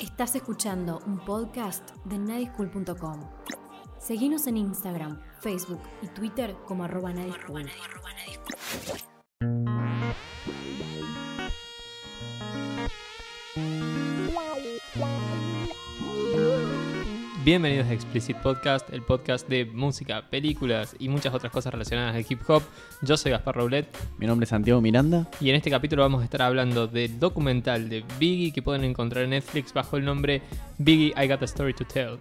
Estás escuchando un podcast de nadiscool.com. Seguinos en Instagram, Facebook y Twitter como arroba. Bienvenidos a Explicit Podcast, el podcast de música, películas y muchas otras cosas relacionadas al hip hop. Yo soy Gaspar Roulette Mi nombre es Santiago Miranda. y en este capítulo vamos a estar hablando del documental de Biggie que pueden encontrar en Netflix bajo el nombre Biggie I Got a Story to Tell.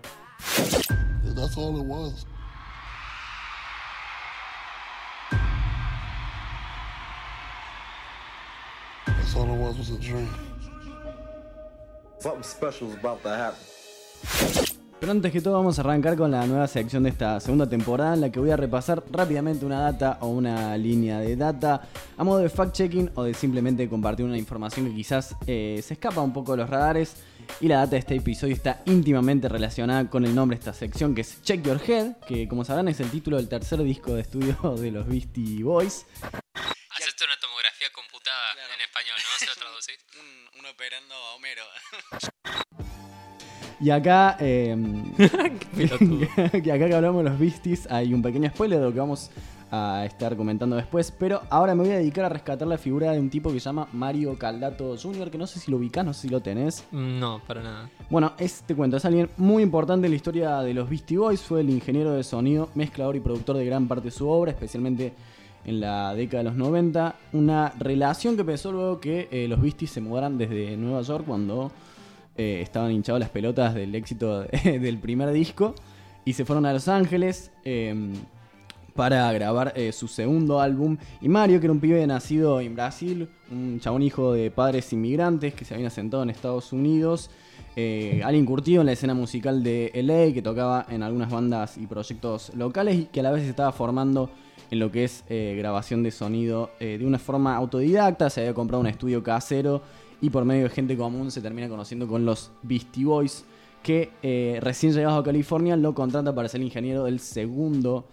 That's all it was. That's all it was was a dream. Something special is about to happen. Pero antes que todo vamos a arrancar con la nueva sección de esta segunda temporada en la que voy a repasar rápidamente una data o una línea de data a modo de fact-checking o de simplemente compartir una información que quizás eh, se escapa un poco de los radares. Y la data de este episodio está íntimamente relacionada con el nombre de esta sección que es Check Your Head, que como sabrán es el título del tercer disco de estudio de los Beastie Boys. Hacerte una tomografía computada en español, ¿no? ¿Se lo traducís? un, un operando a Homero. Y acá, eh, que acá que hablamos de los Beasties, hay un pequeño spoiler de lo que vamos a estar comentando después. Pero ahora me voy a dedicar a rescatar la figura de un tipo que se llama Mario Caldato Jr., que no sé si lo ubicás, no sé si lo tenés. No, para nada. Bueno, este cuento es alguien muy importante en la historia de los Beastie Boys. Fue el ingeniero de sonido, mezclador y productor de gran parte de su obra, especialmente en la década de los 90. Una relación que empezó luego que eh, los Beasties se mudaran desde Nueva York cuando eh, estaban hinchados las pelotas del éxito del primer disco y se fueron a Los Ángeles eh, para grabar eh, su segundo álbum. Y Mario, que era un pibe nacido en Brasil, un chabón hijo de padres inmigrantes que se habían asentado en Estados Unidos, eh, alguien curtido en la escena musical de LA, que tocaba en algunas bandas y proyectos locales y que a la vez se estaba formando en lo que es grabación de sonido de una forma autodidacta, se había comprado un estudio casero y por medio de gente común se termina conociendo con los Beastie Boys, que eh, recién llegados a California lo contrata para ser ingeniero del segundo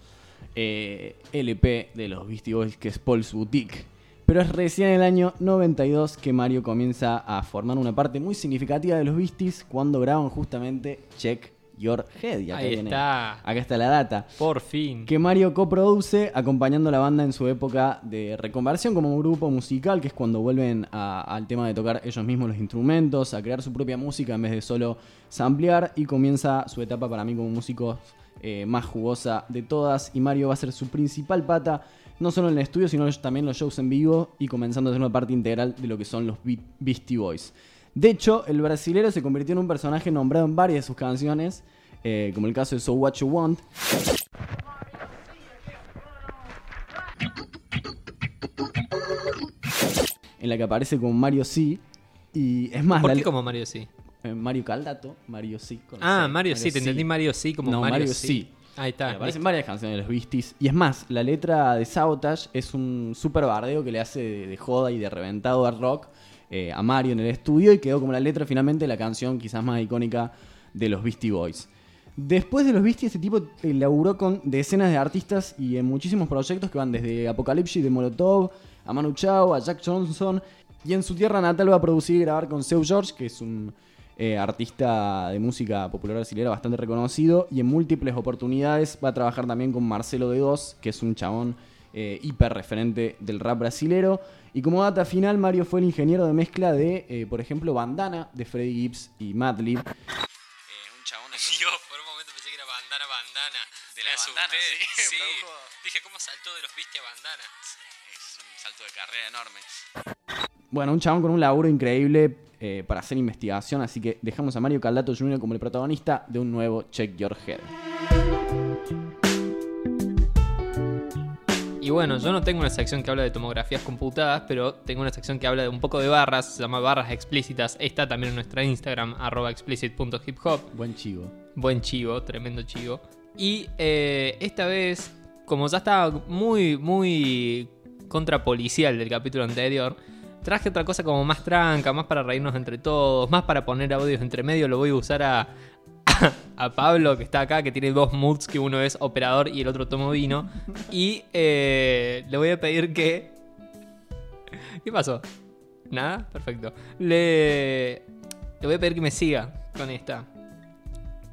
eh, LP de los Beastie Boys, que es Paul's Boutique. Pero es recién en el año 92 que Mario comienza a formar una parte muy significativa de los Beasties cuando graban justamente Check Your Head. Y acá Ahí viene- está. Acá está la data Por fin. que Mario coproduce acompañando a la banda en su época de reconversión como un grupo musical, que es cuando vuelven a- al tema de tocar ellos mismos los instrumentos, a crear su propia música en vez de solo samplear y comienza su etapa para mí como músico eh, más jugosa de todas y Mario va a ser su principal pata no solo en el estudio sino también los shows en vivo y comenzando a ser una parte integral de lo que son los Be- Beastie Boys. De hecho, el brasilero se convirtió en un personaje nombrado en varias de sus canciones, eh, como el caso de So What You Want, en la que aparece con Mario C. Y es más, ¿Por qué como Mario sí? eh, Mario Caldato, Mario C. con Ah, C, Mario sí, te entendí Mario sí como No, Mario, Mario sí. Ahí Y está. aparecen varias canciones de los Beasties. Y es más, la letra de Sabotage es un super bardeo que le hace de, de joda y de reventado al rock eh, a Mario en el estudio y quedó como la letra finalmente la canción quizás más icónica de los Beastie Boys. Después de los Beastie, este tipo eh, laburó con decenas de artistas y en muchísimos proyectos que van desde Apocalypse de Molotov, a Manu Chao, a Jack Johnson. Y en su tierra natal va a producir y grabar con Seu George, que es un eh, artista de música popular brasileña bastante reconocido. Y en múltiples oportunidades va a trabajar también con Marcelo de Dos, que es un chabón eh, hiper referente del rap brasilero. Y como data final, Mario fue el ingeniero de mezcla de, eh, por ejemplo, Bandana de Freddie Gibbs y Madlib. Eh, un chabón Yo por un momento pensé que era bandana, bandana. De la bandana, asusté. sí, produjo- Dije, ¿cómo saltó de los viste a bandana? Es un salto de carrera enorme. Bueno, un chabón con un laburo increíble eh, para hacer investigación, así que dejamos a Mario Caldato Jr. como el protagonista de un nuevo Check Your Head. Y bueno, yo no tengo una sección que habla de tomografías computadas, pero tengo una sección que habla de un poco de barras, se llama barras explícitas. Está también en nuestra Instagram, arroba explicit.hiphop. Buen chivo. Buen chivo, tremendo chivo. Y eh, esta vez, como ya estaba muy, muy contrapolicial del capítulo anterior, traje otra cosa como más tranca, más para reírnos entre todos, más para poner audios entre medio. Lo voy a usar a, a Pablo, que está acá, que tiene dos moods, que uno es operador y el otro tomo vino. Y eh, le voy a pedir que... ¿Qué pasó? ¿Nada? Perfecto. Le, le voy a pedir que me siga con esta.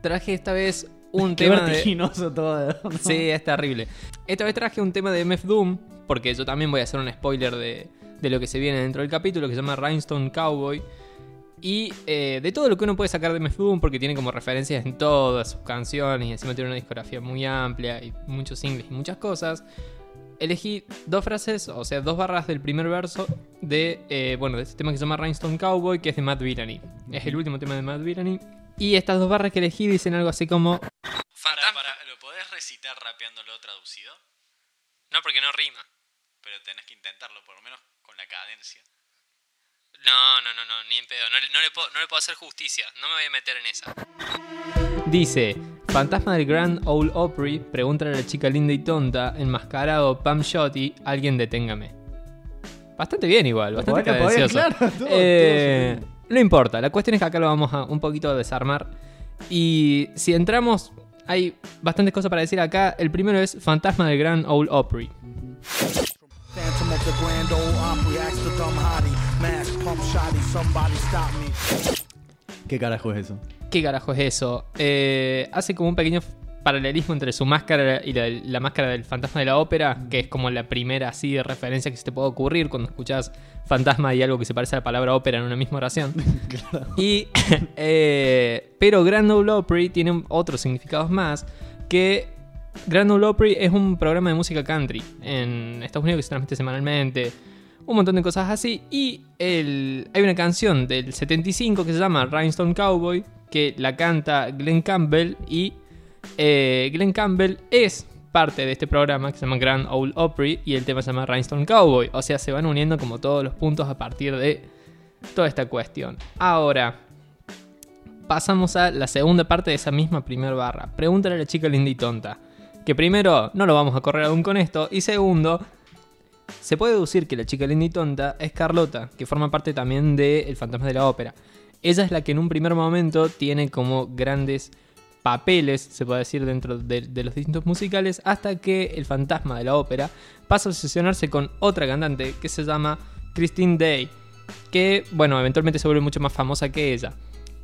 Traje esta vez un Qué tema de... vertiginoso todo. ¿no? Sí, es terrible. Esta vez traje un tema de MF Doom, porque yo también voy a hacer un spoiler de, de lo que se viene dentro del capítulo, que se llama Rhinestone Cowboy. Y eh, de todo lo que uno puede sacar de MF Doom, porque tiene como referencias en todas sus canciones, y encima tiene una discografía muy amplia, y muchos singles y muchas cosas. Elegí dos frases, o sea, dos barras del primer verso de, eh, bueno, de este tema que se llama Rhinestone Cowboy, que es de Matt Villani. Es el último tema de Matt Villani. Y estas dos barras que elegí dicen algo así como... Fantasma. ¿Lo podés recitar rapeándolo traducido? No, porque no rima. Pero tenés que intentarlo, por lo menos con la cadencia. No, no, no, no, ni en pedo. No, le- no le puedo, no le puedo hacer justicia. No me voy a meter en esa. Dice: Fantasma del Grand Ole Opry, pregunta a la chica linda y tonta, enmascarado Pam Shotty, alguien deténgame. Bastante bien, igual, bastante Bueno, claro, todo- Eh, no importa, la cuestión es que acá lo vamos a un poquito a desarmar. Y si entramos, hay bastantes cosas para decir acá. El primero es Fantasma del Grand Ole Opry. ¿Qué carajo es eso? ¿Qué carajo es eso? Eh, hace como un pequeño paralelismo entre su máscara y la, la máscara del fantasma de la ópera, que es como la primera así de referencia que se te puede ocurrir cuando escuchas fantasma y algo que se parece a la palabra ópera en una misma oración. Y, eh, pero Grand Ole Opry tiene otros significados más, que Grand Ole Opry es un programa de música country en Estados Unidos que se transmite semanalmente, un montón de cosas así. Y el, hay una canción del 75 que se llama Rhinestone Cowboy, que la canta Glenn Campbell y eh, Glenn Campbell es parte de este programa que se llama Grand Ole Opry y el tema se llama Rhinestone Cowboy. O sea, se van uniendo como todos los puntos a partir de toda esta cuestión. Ahora, pasamos a la segunda parte de esa misma primera barra. Pregúntale a la chica linda y tonta. Que primero, no lo vamos a correr aún con esto. Y segundo, se puede deducir que la chica linda y tonta es Carlota, que forma parte también de El fantasma de la ópera. Ella es la que en un primer momento tiene como grandes papeles, se puede decir, dentro de, los distintos musicales, hasta que el fantasma de la ópera pasa a obsesionarse con otra cantante que se llama Christine Day, que, bueno, eventualmente se vuelve mucho más famosa que ella.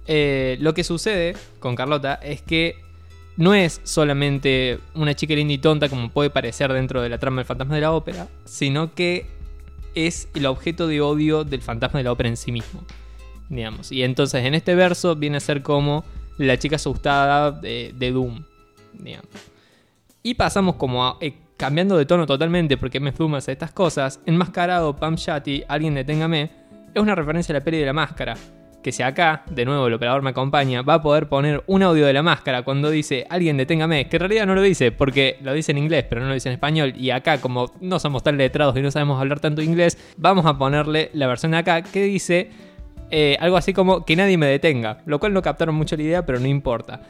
Eh, lo que sucede con Carlota es que no es solamente una chica linda y tonta como puede parecer dentro de la trama del fantasma de la ópera, sino que es el objeto de odio del fantasma de la ópera en sí mismo. Digamos. Y entonces en este verso viene a ser como la chica asustada de, Doom. Digamos. Y pasamos como a, eh, cambiando de tono totalmente porque me Doom hace estas cosas. Enmascarado Pam Shati, alguien deténgame, es una referencia a la peli de la máscara. Que si acá, de nuevo el operador me acompaña, va a poder poner un audio de la máscara cuando dice alguien deténgame, que en realidad no lo dice porque lo dice en inglés, pero no lo dice en español. Y acá, como no somos tan letrados y no sabemos hablar tanto inglés, vamos a ponerle la versión de acá que dice eh, algo así como que nadie me detenga. Lo cual no captaron mucho la idea, pero no importa.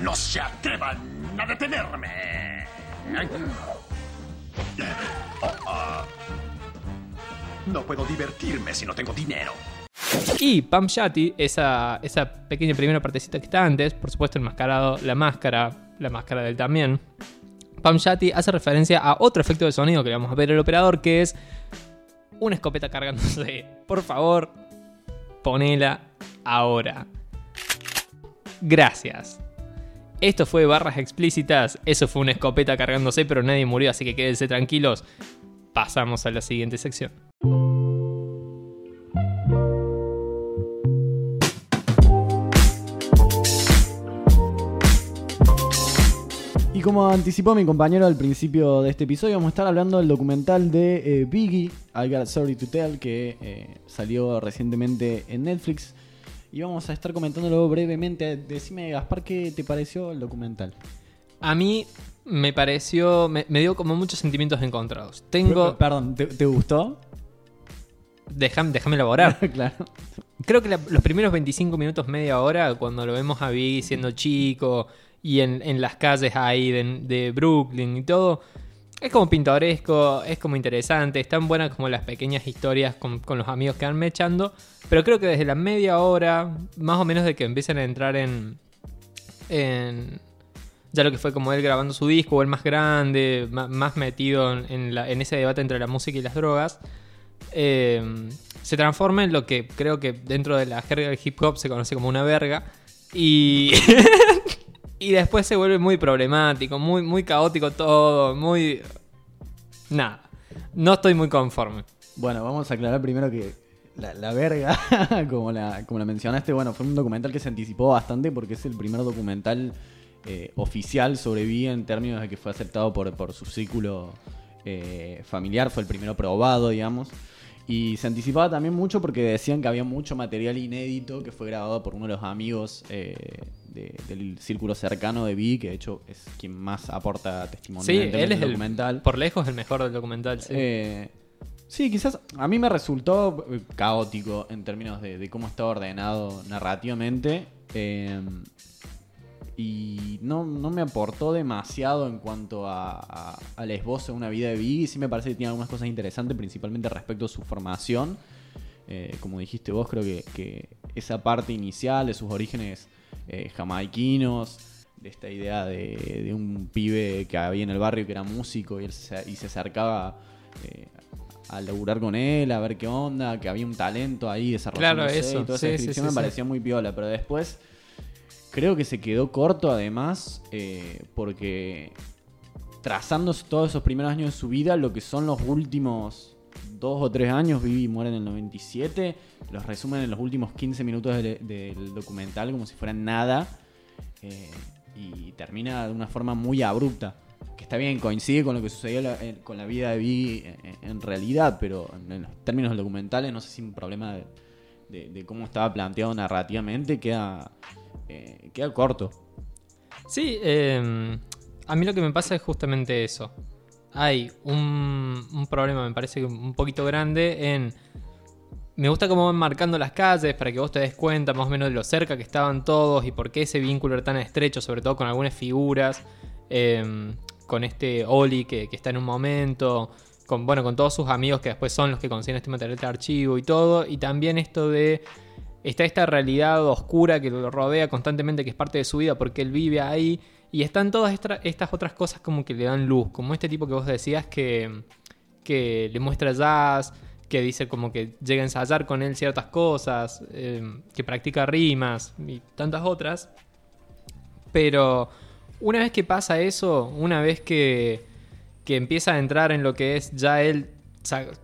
No se atrevan a detenerme. Oh, ah. No puedo divertirme si no tengo dinero. Y Pam Shati, esa, esa pequeña primera partecita que está antes, por supuesto enmascarado, la máscara, la máscara del también. Pam Shati hace referencia a otro efecto de sonido que le vamos a ver el operador, que es una escopeta cargándose. Por favor, ponela ahora. Gracias. Esto fue barras explícitas, eso fue una escopeta cargándose, pero nadie murió, así que quédense tranquilos. Pasamos a la siguiente sección. Y como anticipó mi compañero al principio de este episodio, vamos a estar hablando del documental de eh, Biggie, I Got a Story to Tell, que eh, salió recientemente en Netflix. Y vamos a estar comentándolo brevemente. Decime, Gaspar, ¿qué te pareció el documental? A mí me pareció, me, me dio como muchos sentimientos encontrados. Tengo, Perdón, ¿te, te gustó? Déjame, déjame elaborar. claro. Creo que la- los primeros 25 minutos, media hora, cuando lo vemos a Biggie siendo chico y en, en las calles ahí de, de Brooklyn y todo, es como pintoresco, es como interesante, están buenas como las pequeñas historias con, con los amigos que van mechando, pero creo que desde la media hora, más o menos de que empiezan a entrar en, en ya lo que fue como él grabando su disco, o el más grande, más metido en, en la- en ese debate entre la música y las drogas, eh, se transforma en lo que creo que dentro de la jerga del hip hop se conoce como una verga. Y, y después se vuelve muy problemático, muy, muy caótico todo, muy... Nada, no estoy muy conforme. Bueno, vamos a aclarar primero que la, la verga, como la, como la mencionaste, bueno, fue un documental que se anticipó bastante porque es el primer documental eh, oficial sobre en términos de que fue aceptado por, por su círculo eh, familiar, fue el primero probado, digamos. Y se anticipaba también mucho porque decían que había mucho material inédito que fue grabado por uno de los amigos eh, de- del círculo cercano de Biggie, que de hecho es quien más aporta Sí, testimonialmente él es el el, documental. por lejos el mejor del documental. Sí. Eh, sí, quizás a mí me resultó eh, caótico en términos de, de cómo está ordenado narrativamente. eh, y no, no me aportó demasiado en cuanto a, a- al esbozo de una vida de Biggie. Sí me parece que tiene algunas cosas interesantes, principalmente respecto a su formación. Eh, como dijiste vos, creo que, que esa parte inicial de sus orígenes eh, jamaiquinos, de esta idea de, de un pibe que había en el barrio que era músico y, él se, y se acercaba eh, a laburar con él, a ver qué onda, que había un talento ahí desarrollándose Claro, eso. y toda Sí, esa sí, descripción sí, me sí. parecía muy piola, pero después creo que se quedó corto además eh, porque trazando todos esos primeros años de su vida, lo que son los últimos dos o tres años, Vivi muere en el 97, los resumen en los últimos 15 minutos del, documental como si fueran nada eh, y termina de una forma muy abrupta. Que está bien, coincide con lo que sucedió con la vida de Biggie en, en realidad, pero en, los términos documentales no sé si un problema de cómo estaba planteado narrativamente queda, eh, queda corto. Sí, eh, a mí lo que me pasa es justamente eso. Hay un, un problema, me parece que un poquito grande en... Me gusta cómo van marcando las calles para que vos te des cuenta más o menos de lo cerca que estaban todos y por qué ese vínculo era tan estrecho, sobre todo con algunas figuras, eh, con este Oli que, que está en un momento, con, bueno, con todos sus amigos que después son los que consiguen este material de archivo y todo, y también esto de está esta realidad oscura que lo rodea constantemente, que es parte de su vida porque él vive ahí. Y están todas estas otras cosas como que le dan luz, como este tipo que vos decías que, que le muestra jazz, que dice como que llega a ensayar con él ciertas cosas, eh, que practica rimas y tantas otras. Pero una vez que pasa eso, una vez que, que empieza a entrar en lo que es ya él,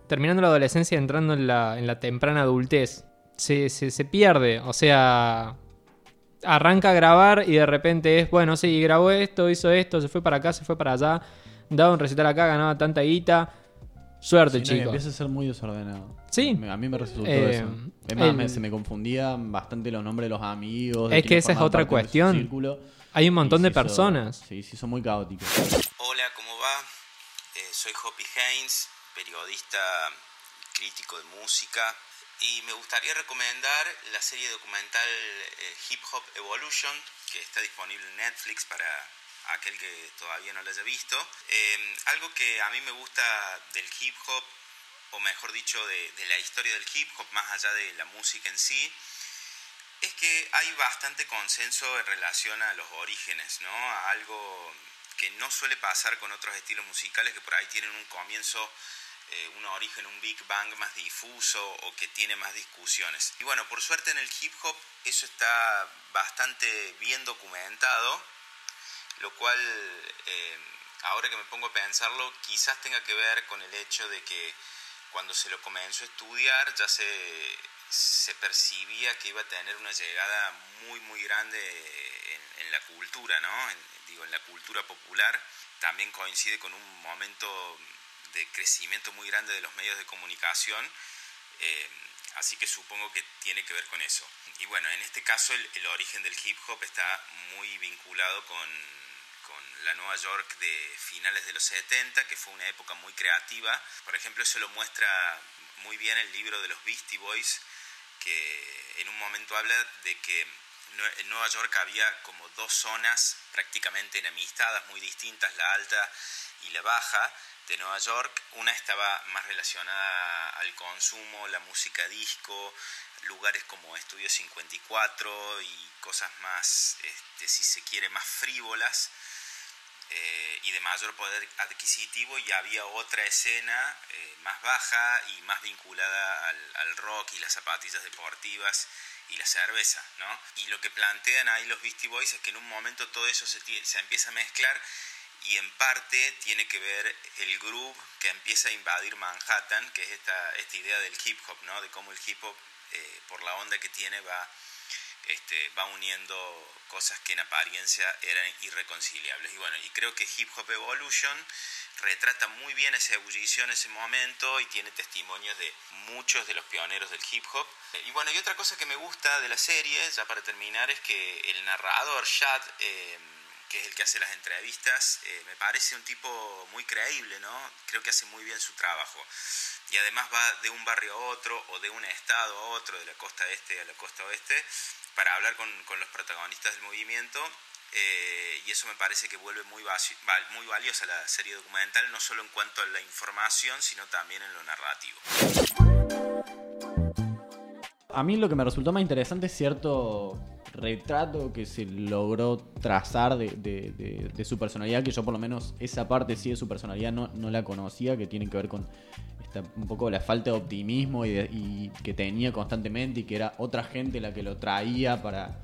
terminando la adolescencia, entrando en la, en la temprana adultez, se, se, se pierde. O sea, arranca a grabar y de repente es, bueno, sí, grabó esto, hizo esto, se fue para acá, se fue para allá, daba un recital acá, ganaba tanta guita. Suerte, Sí, no, chicos. empieza a ser muy desordenado. Sí. Me- A mí me resultó Eh, eso. Es más, el- me- se me confundían bastante los nombres de los amigos. de Es que esa es otra cuestión. círculo. Hay un montón de hizo- personas. sí, se hizo muy caótico. Hola, ¿cómo va? Eh, soy Hoppy Haynes, periodista crítico de música, y me gustaría recomendar la serie documental eh, Hip Hop Evolution, que está disponible en Netflix para aquel que todavía no la haya visto. Eh, algo que a mí me gusta del hip hop, o mejor dicho, de, de la historia del hip hop, más allá de la música en sí, es que hay bastante consenso en relación a los orígenes, ¿no? A algo que no suele pasar con otros estilos musicales que por ahí tienen un comienzo, eh, un origen, un Big Bang más difuso o que tiene más discusiones. Y bueno, por suerte en el hip hop eso está bastante bien documentado, lo cual, eh, ahora que me pongo a pensarlo, quizás tenga que ver con el hecho de que cuando se lo comenzó a estudiar ya se, se percibía que iba a tener una llegada muy muy grande en, la cultura, ¿no? Digo, en la cultura popular. También coincide con un momento de crecimiento muy grande de los medios de comunicación. eh, así que supongo que tiene que ver con eso. Y bueno, en este caso el, origen del hip hop está muy vinculado con, con la Nueva York de finales de los 70, que fue una época muy creativa. Por ejemplo, eso lo muestra muy bien el libro de los Beastie Boys, que en un momento habla de que en Nueva York había como dos zonas prácticamente enemistadas, muy distintas, la alta y la baja de Nueva York. Una estaba más relacionada al consumo, la música disco, lugares como Estudio 54 y cosas más, este, si se quiere, más frívolas eh, y de mayor poder adquisitivo y había otra escena eh, más baja y más vinculada al, rock y las zapatillas deportivas y la cerveza, ¿no? Y lo que plantean ahí los Beastie Boys es que en un momento todo eso se, se empieza a mezclar y en parte tiene que ver el groove que empieza a invadir Manhattan, que es esta, esta idea del hip hop, ¿no? De cómo el hip hop, eh, por la onda que tiene, va este, va uniendo cosas que en apariencia eran irreconciliables. Y bueno, y creo que Hip Hop Evolution retrata muy bien esa ebullición, ese momento y tiene testimonios de muchos de los pioneros del hip hop. Y bueno, y otra cosa que me gusta de la serie, ya para terminar, es que el narrador, Shad, eh, que es el que hace las entrevistas, eh, me parece un tipo muy creíble, ¿no? Creo que hace muy bien su trabajo. Y además va de un barrio a otro o de un estado a otro, de la costa este a la costa oeste, para hablar con, con los protagonistas del movimiento eh, y eso me parece que vuelve muy, muy valiosa la serie documental, no solo en cuanto a la información, sino también en lo narrativo. A mí lo que me resultó más interesante es cierto retrato que se logró trazar de, de, de, de, su personalidad, que yo por lo menos esa parte sí de su personalidad no, no la conocía, que tiene que ver con esta, un poco la falta de optimismo y, y, que tenía constantemente y que era otra gente la que lo traía para,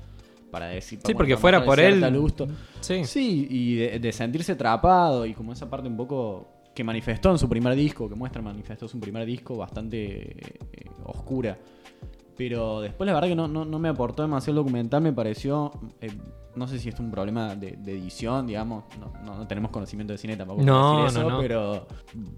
para decir... Sí, porque fuera por él... Gusto. Sí. sí, y de, sentirse atrapado y como esa parte un poco que manifestó en su primer disco, que muestra manifestó su primer disco bastante eh, oscura. Pero después la verdad que no, no, no me aportó demasiado el documental, me pareció, eh, no sé si es un problema de, de edición, digamos, no, no, tenemos conocimiento de cine tampoco no, decir eso, no, pero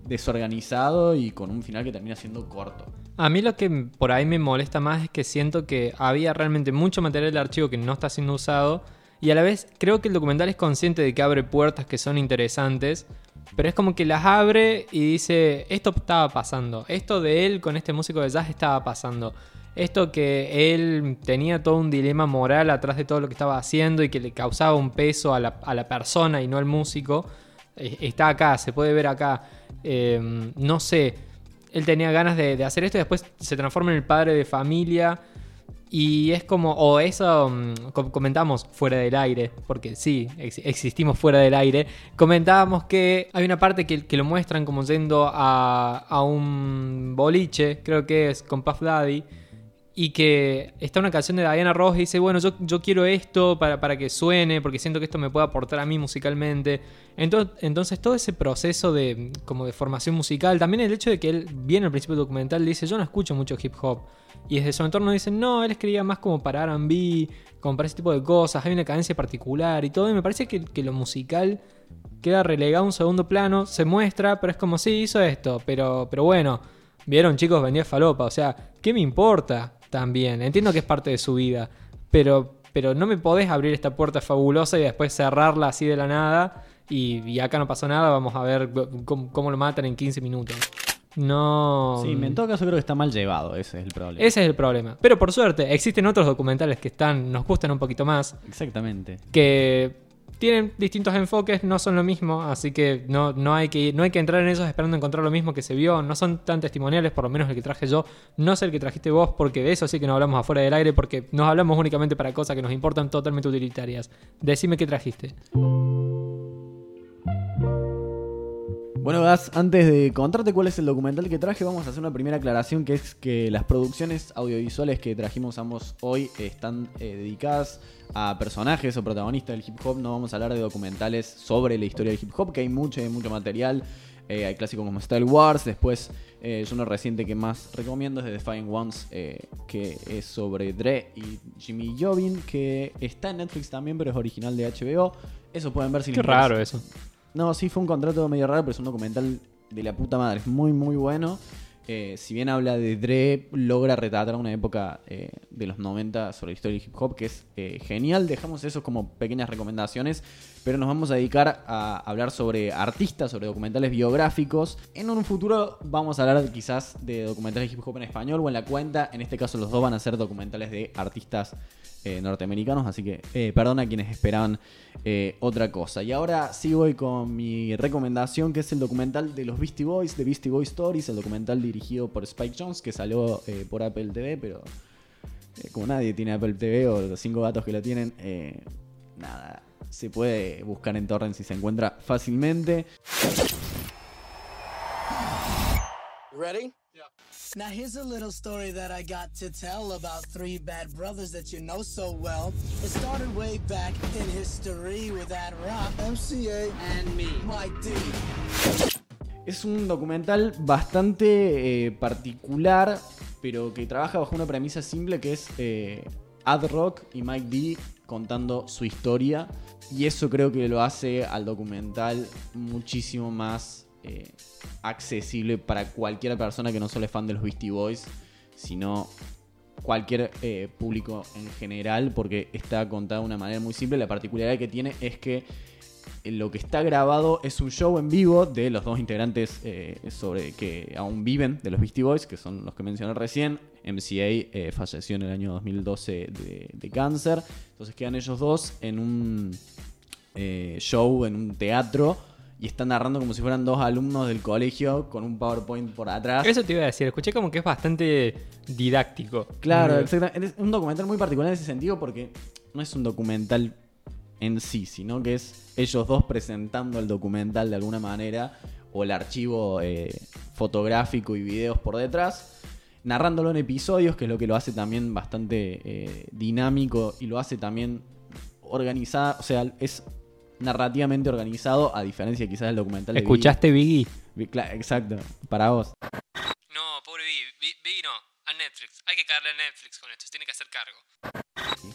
desorganizado y con un final que termina siendo corto. A mí lo que por ahí me molesta más es que siento que había realmente mucho material de archivo que no está siendo usado y a la vez creo que el documental es consciente de que abre puertas que son interesantes, pero es como que las abre y dice, esto estaba pasando, esto de él con este músico de jazz estaba pasando. Esto que él tenía todo un dilema moral atrás de todo lo que estaba haciendo y que le causaba un peso a la, a la persona y no al músico, eh, está acá, se puede ver acá. Eh, no sé, él tenía ganas de, hacer esto y después se transforma en el padre de familia. Y es como, o eso um, comentamos fuera del aire, porque sí, ex existimos fuera del aire. Comentábamos que hay una parte que, que lo muestran como yendo a, a un boliche, creo que es con Puff Daddy y que está una canción de Diana Ross y dice, bueno, yo, yo quiero esto para, para, que suene, porque siento que esto me puede aportar a mí musicalmente. Entonces, entonces todo ese proceso de, como de formación musical, también el hecho de que él viene al principio del documental dice, yo no escucho mucho hip hop. Y desde su entorno dicen, no, él escribía más como para RB, como para ese tipo de cosas, hay una cadencia particular y todo. Y me parece que, que lo musical queda relegado a un segundo plano, se muestra, pero es como, sí, hizo esto, pero, pero bueno, vieron chicos, vendía falopa, o sea, ¿qué me importa? También. Entiendo que es parte de su vida, pero, pero no me podés abrir esta puerta fabulosa y después cerrarla así de la nada y, y acá no pasó nada, vamos a ver cómo, cómo, lo matan en 15 minutos. No. Sí, en todo caso creo que está mal llevado, ese es el problema. Ese es el problema. Pero por suerte, existen otros documentales que están, nos gustan un poquito más. Exactamente. Que tienen distintos enfoques, no son lo mismo, así que no, no, hay que no hay que entrar en esos esperando encontrar lo mismo que se vio, no son tan testimoniales, por lo menos el que traje yo, no es el que trajiste vos, porque de eso sí que no hablamos afuera del aire, porque nos hablamos únicamente para cosas que nos importan totalmente utilitarias. Decime qué trajiste. Bueno, Gas, antes de contarte cuál es el documental que traje, vamos a hacer una primera aclaración, que es que las producciones audiovisuales que trajimos ambos hoy están eh, dedicadas a personajes o protagonistas del hip hop. No vamos a hablar de documentales sobre la historia del hip hop, que hay mucho, hay mucho material. Eh, hay clásicos como Style Wars. Después, eh, uno reciente que más recomiendo es The Defying Ones, eh, que es sobre Dre y Jimmy Jovin, que está en Netflix también, pero es original de HBO. Eso pueden ver si Qué raro eso. No, sí, fue un contrato medio raro, pero es un documental de la puta madre. Es muy, muy bueno. eh, si bien habla de Dre, logra retratar una época eh, de los 90 sobre la historia del hip hop que es eh, genial. Dejamos eso como pequeñas recomendaciones, pero nos vamos a dedicar a hablar sobre artistas, sobre documentales biográficos. En un futuro vamos a hablar quizás de documentales de hip hop en español o en la cuenta. En este caso los dos van a ser documentales de artistas eh, norteamericanos, así que eh, perdón a quienes esperaban eh, otra cosa. Y ahora sí voy con mi recomendación, que es el documental de los Beastie Boys, de Beastie Boy Stories, el documental dirigido por Spike Jones, que salió eh, por Apple TV, pero como nadie tiene Apple TV o los cinco gatos que lo tienen, nada, se puede buscar en torrents y se encuentra fácilmente. Ready? Now here's a little story that I got to tell about three bad brothers that you know so well. It started way back in history with that rock, MCA, and me, Mike D. Es un documental bastante eh, particular, pero que trabaja bajo una premisa simple que es eh, Ad Rock y Mike D contando su historia. Y eso creo que lo hace al documental muchísimo más eh, accesible para cualquier persona que no solo es fan de los Beastie Boys, sino cualquier eh, público en general, porque está contado de una manera muy simple. La particularidad que tiene es que lo que está grabado es un show en vivo de los dos integrantes eh, sobre que aún viven de los Beastie Boys, que son los que mencioné recién. MCA eh, falleció en el año 2012 de, de cáncer. Entonces quedan ellos dos en un eh, show, en un teatro. Y están narrando como si fueran dos alumnos del colegio con un PowerPoint por atrás. Eso te iba a decir, escuché como que es bastante didáctico. Claro, Mm. exactamente. Es un documental muy particular en ese sentido porque no es un documental en sí, sino que es ellos dos presentando el documental de alguna manera o el archivo eh, fotográfico y videos por detrás, narrándolo en episodios, que es lo que lo hace también bastante eh, dinámico y lo hace también organizado, o sea, es narrativamente organizado a diferencia quizás del documental de ¿Escuchaste Biggie? Biggie. Exacto, para vos. No, pobre Biggie. Biggie no, a Netflix. Hay que caerle a Netflix con esto, se tiene que hacer cargo.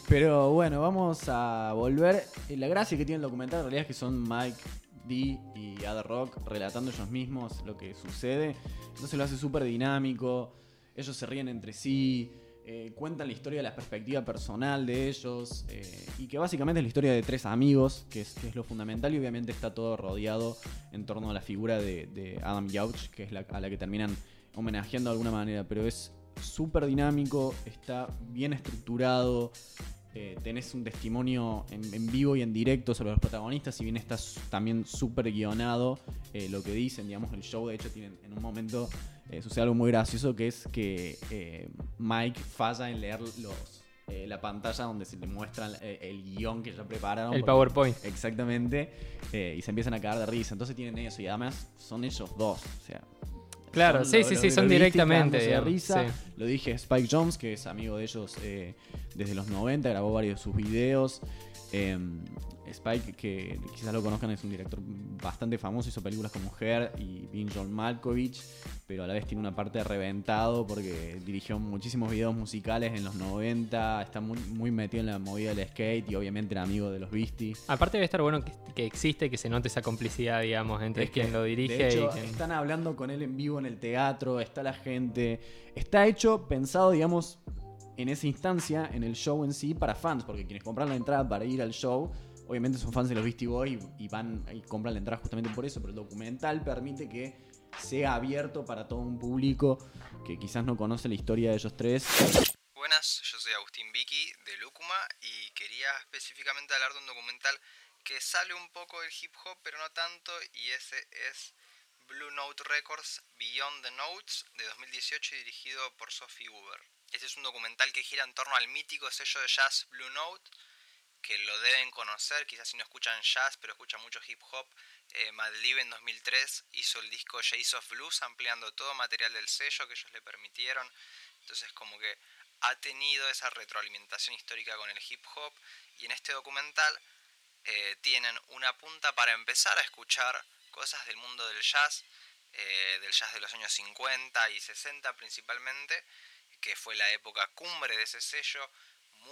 Pero bueno, vamos a volver. Eh, La gracia que tiene el documental en realidad es que son Mike D y Ad Rock relatando ellos mismos lo que sucede. Entonces lo hace súper dinámico. Ellos se ríen entre sí. eh, cuentan la historia de la perspectiva personal de ellos. eh, y que básicamente es la historia de tres amigos, que es, lo fundamental. Y obviamente está todo rodeado en torno a la figura de, Adam Yauch, que es a la que terminan homenajeando de alguna manera. Pero es súper dinámico, está bien estructurado. eh, tenés un testimonio en, en vivo y en directo sobre los protagonistas, si bien está también súper guionado eh, lo que dicen, digamos, el show de hecho tiene en un momento eh, sucede algo muy gracioso que es que eh, Mike falla en leer los la pantalla donde se le muestran eh, el guion que ya prepararon. El porque- PowerPoint. Exactamente. y se empiezan a cagar de risa. Entonces tienen eso. Y además son ellos dos. O sea. Claro, sí, lo- sí, lo- sí, lo son directamente, de risa. sí. Lo dije Spike Jones, que es amigo de ellos eh, desde los 90, grabó varios de sus videos. Eh, Spike, que quizás lo conozcan, es un director bastante famoso, hizo películas como Her y Being John Malkovich, pero a la vez tiene una parte de reventado porque dirigió muchísimos videos musicales en los 90, está muy, muy metido en la movida del skate y obviamente era amigo de los Beastie. Aparte debe estar bueno que, que existe, que se note esa complicidad, digamos, entre Es que, quien lo dirige de hecho, y quien... están hablando con él en vivo en el teatro, está la gente. Está hecho, pensado, digamos, en esa instancia, en el show en sí, para fans, porque quienes compran la entrada para ir al show, obviamente son fans de los Beastie Boys y, y van y compran la entrada justamente por eso, pero el documental permite que sea abierto para todo un público que quizás no conoce la historia de ellos tres. Buenas, yo soy Agustín Vicky de Lúcuma y quería específicamente hablar de un documental que sale un poco del hip hop, pero no tanto, y ese es Blue Note Records Beyond the Notes de 2018 dirigido por Sophie Huber. Este es un documental que gira en torno al mítico sello de jazz Blue Note, que lo deben conocer, quizás si no escuchan jazz, pero escuchan mucho hip hop. Eh, Madlib en 2003 hizo el disco Jays of Blues, ampliando todo material del sello que ellos le permitieron. Entonces como que ha tenido esa retroalimentación histórica con el hip hop y en este documental eh, tienen una punta para empezar a escuchar cosas del mundo del jazz, eh, del jazz de los años 50 y 60 principalmente, que fue la época cumbre de ese sello,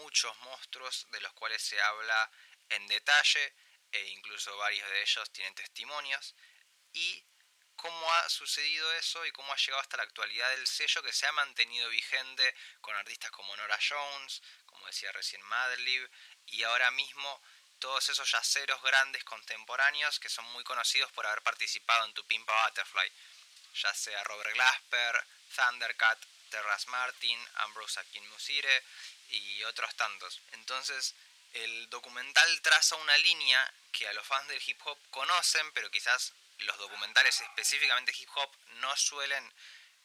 muchos monstruos de los cuales se habla en detalle e incluso varios de ellos tienen testimonios y cómo ha sucedido eso y cómo ha llegado hasta la actualidad del sello que se ha mantenido vigente con artistas como Nora Jones, como decía recién Madlib, y ahora mismo todos esos yaceros grandes contemporáneos que son muy conocidos por haber participado en Tu Pimpa Butterfly, ya sea Robert Glasper, Thundercat, Terras Martin, Ambrose Akin Musire y otros tantos. Entonces, el documental traza una línea que a los fans del hip hop conocen, pero quizás los documentales específicamente hip hop no suelen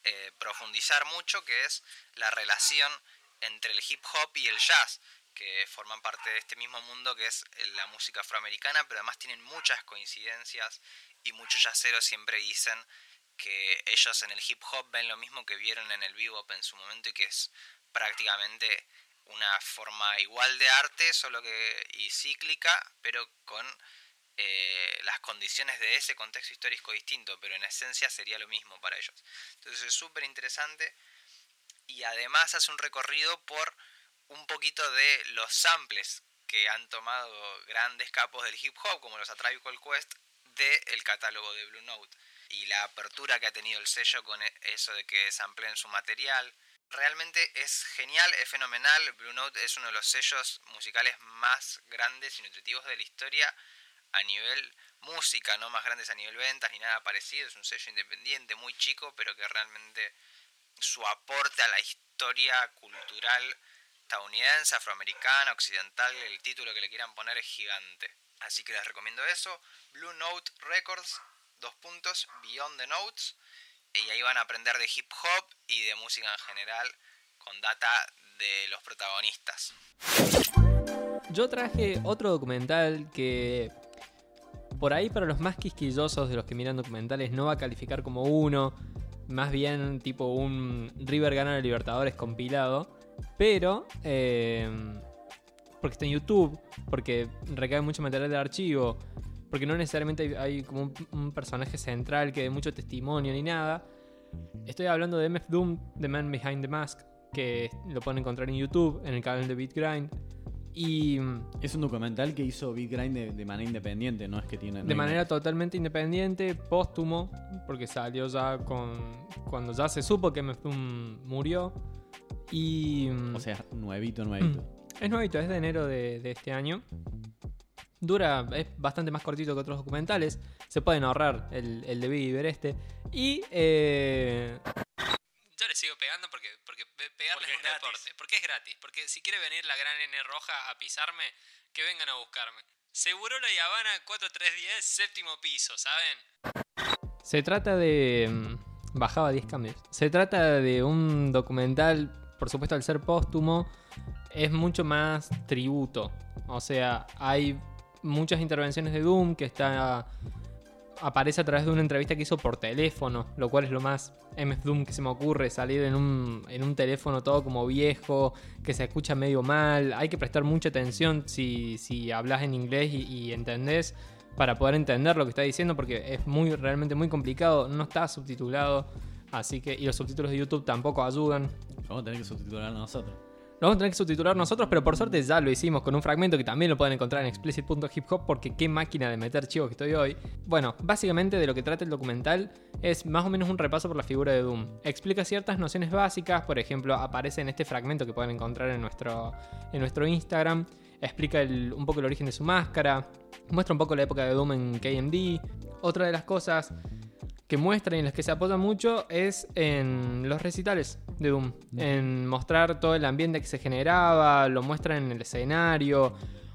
eh, profundizar mucho, que es la relación entre el hip hop y el jazz, que forman parte de este mismo mundo que es la música afroamericana, pero además tienen muchas coincidencias y muchos jazzeros siempre dicen que ellos en el hip hop ven lo mismo que vieron en el bebop en su momento y que es prácticamente una forma igual de arte, solo que y cíclica, pero con eh, las condiciones de ese contexto histórico distinto, pero en esencia sería lo mismo para ellos. Entonces es súper interesante y además hace un recorrido por un poquito de los samples que han tomado grandes capos del hip hop, como los A Quest, del catálogo de Blue Note. Y la apertura que ha tenido el sello con e, eso de que sampleen su material. Realmente es genial, es fenomenal. Blue Note es uno de los sellos musicales más grandes y nutritivos de la historia a nivel música, no más grandes a nivel ventas ni nada parecido. Es un sello independiente, muy chico, pero que realmente su aporte a la historia cultural estadounidense, afroamericana, occidental, el título que le quieran poner es gigante. Así que les recomiendo eso. Blue Note Records, dos puntos, Beyond the Notes. Y ahí van a aprender de hip hop y de música en general con data de los protagonistas. Yo traje otro documental que por ahí para los más quisquillosos de los que miran documentales no va a calificar como uno, más bien tipo un River gana el Libertadores compilado, pero eh, porque está en YouTube, porque recae mucho material de archivo, porque no necesariamente hay, como un, un, personaje central que dé mucho testimonio ni nada. Estoy hablando de MF Doom, The Man Behind the Mask, que lo pueden encontrar en YouTube, en el canal de Beat Grind. Y es un documental que hizo Beat Grind de, de manera independiente, no es que tiene. De manera totalmente independiente, póstumo, porque salió ya con. Cuando ya se supo que MF Doom murió. Y. O sea, nuevito, nuevito. Es nuevito, es de enero de, de este año. Dura, es bastante más cortito que otros documentales. Se pueden ahorrar el, el de y ver este. Y. Eh... Yo le sigo pegando porque, porque pegarle Porque es un deporte. Porque es gratis. Porque si quiere venir la gran N roja a pisarme, que vengan a buscarme. Seguro la Habana 4310, séptimo piso, ¿saben? Se trata de. mm, Bajaba 10 cambios. Se trata de un documental, por supuesto, al ser póstumo, es mucho más tributo. O sea, hay muchas intervenciones de Doom que está. Aparece a través de una entrevista que hizo por teléfono, lo cual es lo más MF Doom que se me ocurre, salir en un, en un teléfono todo como viejo, que se escucha medio mal, hay que prestar mucha atención si, si hablas en inglés y, y entendés para poder entender lo que está diciendo porque es muy realmente muy complicado, no está subtitulado, así que y los subtítulos de YouTube tampoco ayudan. Vamos a tener que subtitular nosotros. Lo vamos a tener que subtitular nosotros, pero por suerte ya lo hicimos con un fragmento que también lo pueden encontrar en explicit.hiphop porque qué máquina de meter chivos que estoy hoy. Bueno, básicamente de lo que trata el documental es más o menos un repaso por la figura de Doom. Explica ciertas nociones básicas, por ejemplo, aparece en este fragmento que pueden encontrar en nuestro, en nuestro Instagram. Explica un poco el origen de su máscara, muestra un poco la época de Doom en KMD. Otra de las cosas que muestra y en las que se apoya mucho es en los recitales de Doom. En mostrar todo el ambiente que se generaba, lo muestran en el escenario,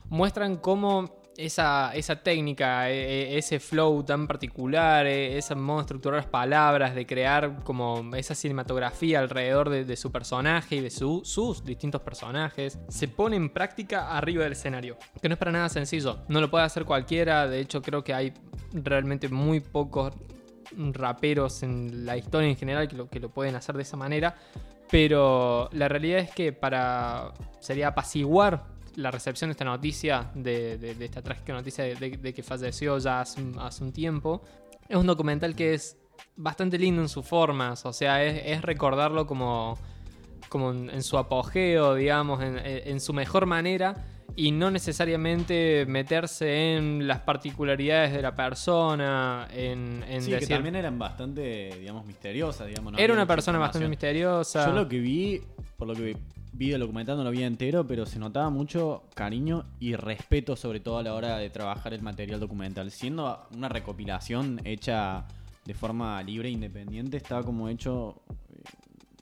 muestran cómo esa, esa técnica, e- e- ese flow tan particular, e- ese modo de estructurar las palabras, de crear como esa cinematografía alrededor de, de su personaje y de su- sus distintos personajes, se pone en práctica arriba del escenario. Que no es para nada sencillo, no lo puede hacer cualquiera, de hecho creo que hay realmente muy pocos raperos en la historia en general que lo, que pueden hacer de esa manera. Pero la realidad es que para. sería apaciguar la recepción de esta noticia, de, esta trágica noticia de, que falleció ya hace, un- tiempo. Es un documental que es bastante lindo en sus formas. O sea, es, recordarlo como. como en, su apogeo, digamos, en su mejor manera. Y no necesariamente meterse en las particularidades de la persona, en, en Sí, decir... que también eran bastante, digamos, misteriosas, digamos. no Era una persona bastante misteriosa. Yo lo que vi, por lo que vi del documental no lo vi entero, pero se notaba mucho cariño y respeto sobre todo a la hora de trabajar el material documental. Siendo una recopilación hecha de forma libre e independiente, estaba como hecho...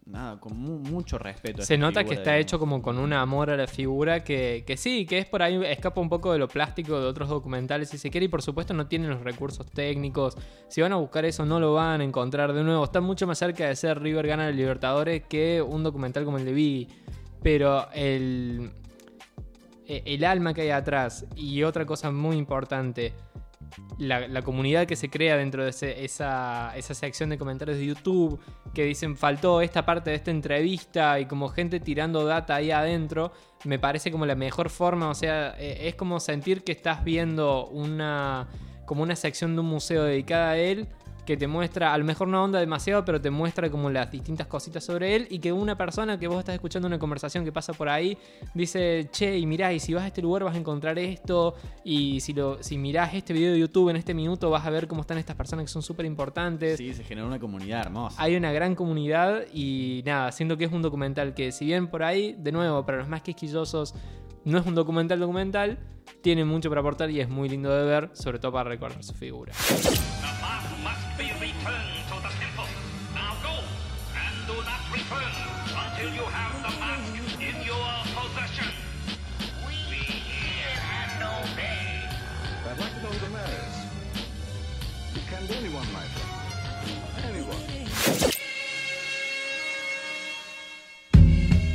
Nada, con mu- mucho respeto. Se nota que está digamos. hecho como con un amor a la figura que, que sí, que es por ahí, escapa un poco de lo plástico de otros documentales si se quiere y por supuesto no tienen los recursos técnicos. Si van a buscar eso no lo van a encontrar de nuevo. Está mucho más cerca de ser River gana el Libertadores que un documental como el de Biggie. Pero el, e- el alma que hay atrás y otra cosa muy importante, la, comunidad que se crea dentro de esa, esa sección de comentarios de YouTube que dicen faltó esta parte de esta entrevista y como gente tirando data ahí adentro, me parece como la mejor forma, o sea, eh, es como sentir que estás viendo una como una sección de un museo dedicada a él que te muestra, a lo mejor no onda demasiado, pero te muestra como las distintas cositas sobre él y que una persona que vos estás escuchando una conversación que pasa por ahí dice, che, y mirá, y si vas a este lugar vas a encontrar esto, y si, lo, si mirás este video de YouTube en este minuto vas a ver cómo están estas personas que son súper importantes. Sí, se generó una comunidad hermosa. Hay una gran comunidad y nada, siento que es un documental que si bien por ahí, de nuevo, para los más quisquillosos, no es un documental documental, tiene mucho para aportar y es muy lindo de ver, sobre todo para recordar su figura.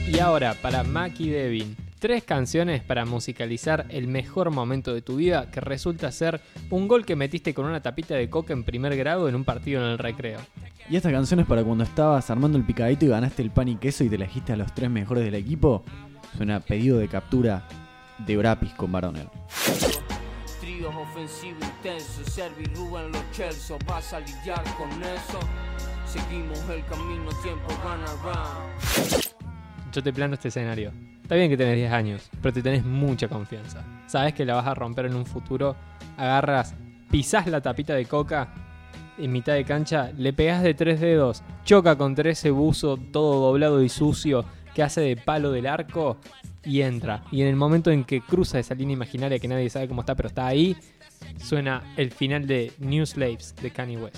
Y ahora, para Mac y Devin, tres canciones para musicalizar el mejor momento de tu vida que resulta ser un gol que metiste con una tapita de coca en primer grado en un partido en el recreo. Y esta canción es para cuando estabas armando el picadito y ganaste el pan y queso y te elegiste a los tres mejores del equipo. Suena pedido de captura de Brapis con Baronel. Yo te plano este escenario. Está bien que tenés 10 años, pero te tenés mucha confianza. Sabes que la vas a romper en un futuro. Agarras, pisás la tapita de coca en mitad de cancha, le pegás de tres dedos, choca contra ese buzo todo doblado y sucio que hace de palo del arco y entra. Y en el momento en que cruza esa línea imaginaria que nadie sabe cómo está, pero está ahí, suena el final de New Slaves de Kanye West.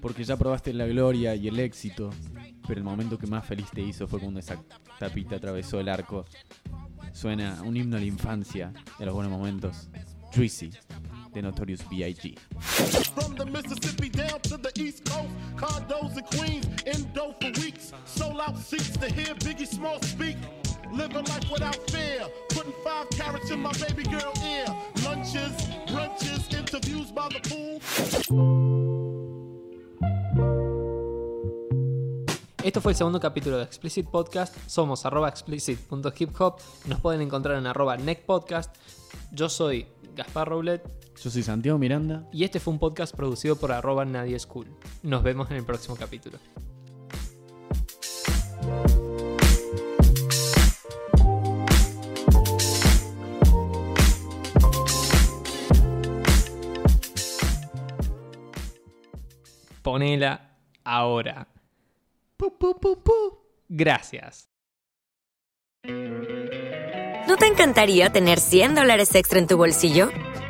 Porque ya probaste la gloria y el éxito, pero el momento que más feliz te hizo fue cuando esa tapita atravesó el arco. Suena un himno a la infancia a los buenos momentos. Juicy, de Notorious B.I.G. From the Mississippi down to the East Coast, condos in Queens, endo for weeks. Sold out seats to hear Biggie Small speak. Living life without fear, putting five carrots in my baby girl ear. Lunches, brunches, interviews by the pool. Esto fue el segundo capítulo de Explicit Podcast. Somos arroba explicit.hiphop. Nos pueden encontrar en arroba neckpodcast. Yo soy Gaspar Roulette. Yo soy Santiago Miranda. Y este fue un podcast producido por arroba Nadie School. Nos vemos en el próximo capítulo. Ponela ahora. Gracias. ¿No te encantaría tener 100 dólares extra en tu bolsillo?